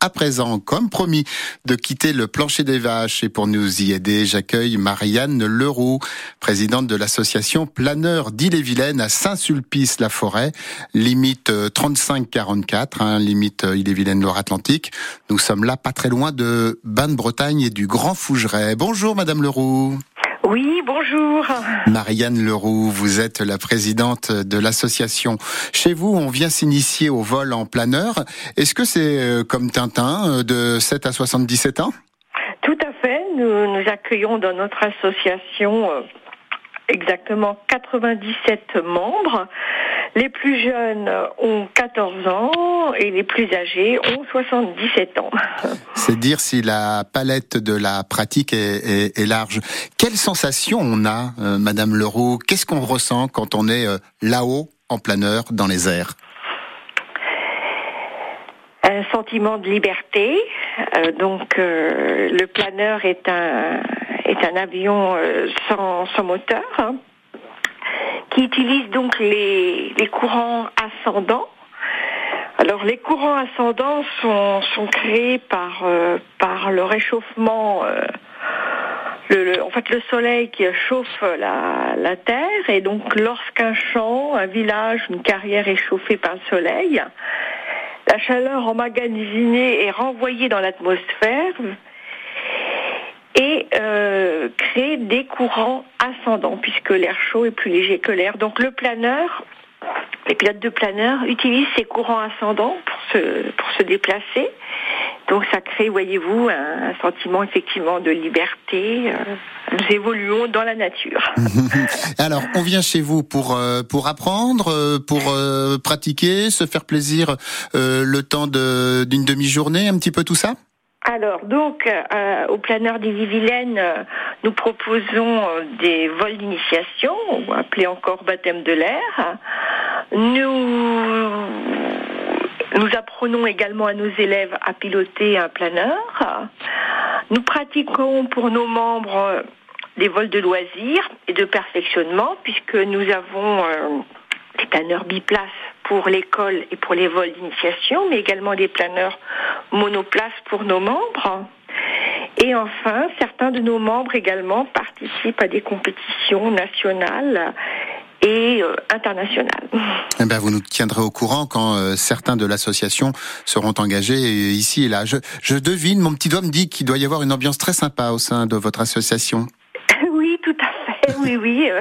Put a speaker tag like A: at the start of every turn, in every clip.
A: à présent, comme promis, de quitter le plancher des vaches. Et pour nous y aider, j'accueille Marianne Leroux, présidente de l'association Planeur d'Ille-et-Vilaine à Saint-Sulpice-la-Forêt, limite 35-44, hein, limite Ille-et-Vilaine Loire-Atlantique. Nous sommes là pas très loin de Bain-de-Bretagne et du Grand Fougeray. Bonjour Madame Leroux.
B: Oui, bonjour.
A: Marianne Leroux, vous êtes la présidente de l'association. Chez vous, on vient s'initier au vol en planeur. Est-ce que c'est euh, comme Tintin, euh, de 7 à 77 ans?
B: Tout à fait. Nous, nous accueillons dans notre association euh, exactement 97 membres. Les plus jeunes ont 14 ans et les plus âgés ont 77 ans.
A: C'est dire si la palette de la pratique est, large. Quelle sensation on a, euh, Madame Leroux? Qu'est-ce qu'on ressent quand on est euh, là-haut, en planeur, dans les airs?
B: Un sentiment de liberté. Euh, donc le planeur est un est un avion sans, sans moteur. Hein qui utilise donc les, les courants ascendants. Alors les courants ascendants sont, sont créés par, euh, par le réchauffement, euh, le, en fait le soleil qui chauffe la, la Terre et donc lorsqu'un champ, un village, une carrière est chauffée par le soleil, la chaleur emmagasinée est renvoyée dans l'atmosphère créer des courants ascendants, puisque l'air chaud est plus léger que l'air. Donc le planeur, les pilotes de planeur utilisent ces courants ascendants pour se, pour se déplacer. Donc ça crée, voyez-vous, un, sentiment effectivement de liberté. Euh, nous évoluons dans la nature.
A: Alors, on vient chez vous pour euh, pour apprendre, pour pratiquer, se faire plaisir le temps d'une demi-journée, un petit peu tout ça?
B: Alors, donc, euh, au planeur des Vivilaines, euh, nous proposons euh, des vols d'initiation, appelés encore baptême de l'air. Nous, nous apprenons également à nos élèves à piloter un planeur. Nous pratiquons pour nos membres des vols de loisirs et de perfectionnement, puisque nous avons des planeurs biplaces pour l'école et pour les vols d'initiation, mais également des planeurs monoplaces pour nos membres. Et enfin, certains de nos membres également participent à des compétitions nationales et euh, internationales.
A: Eh ben, vous nous tiendrez au courant quand euh, certains de l'association seront engagés ici et là. Je, je devine, mon petit doigt me dit qu'il doit y avoir une ambiance très sympa au sein de votre association.
B: Oui, tout à fait. Oui, oui. Euh,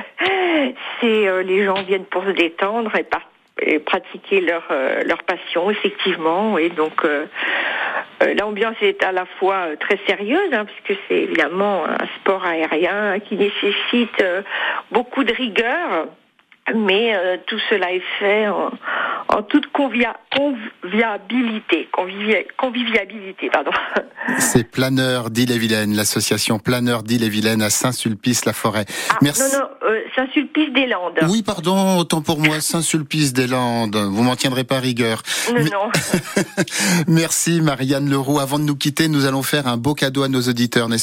B: c'est les gens viennent pour se détendre et et pratiquer leur euh, leur passion effectivement et donc euh, euh, l'ambiance est à la fois très sérieuse hein, puisque c'est évidemment un sport aérien qui nécessite beaucoup de rigueur. Mais tout cela est fait en, en toute convivialité, convivialité, pardon.
A: C'est Planeur d'Ille-et-Vilaine, l'association Planeur d'Ille-et-Vilaine à Saint-Sulpice-la-Forêt.
B: Ah, Merci. Non, non, euh, Saint-Sulpice-des-Landes.
A: Oui, pardon, autant pour moi, Saint-Sulpice-des-Landes. Vous m'en tiendrez pas rigueur.
B: Non, non.
A: Merci Marianne Leroux. Avant de nous quitter, nous allons faire un beau cadeau à nos auditeurs,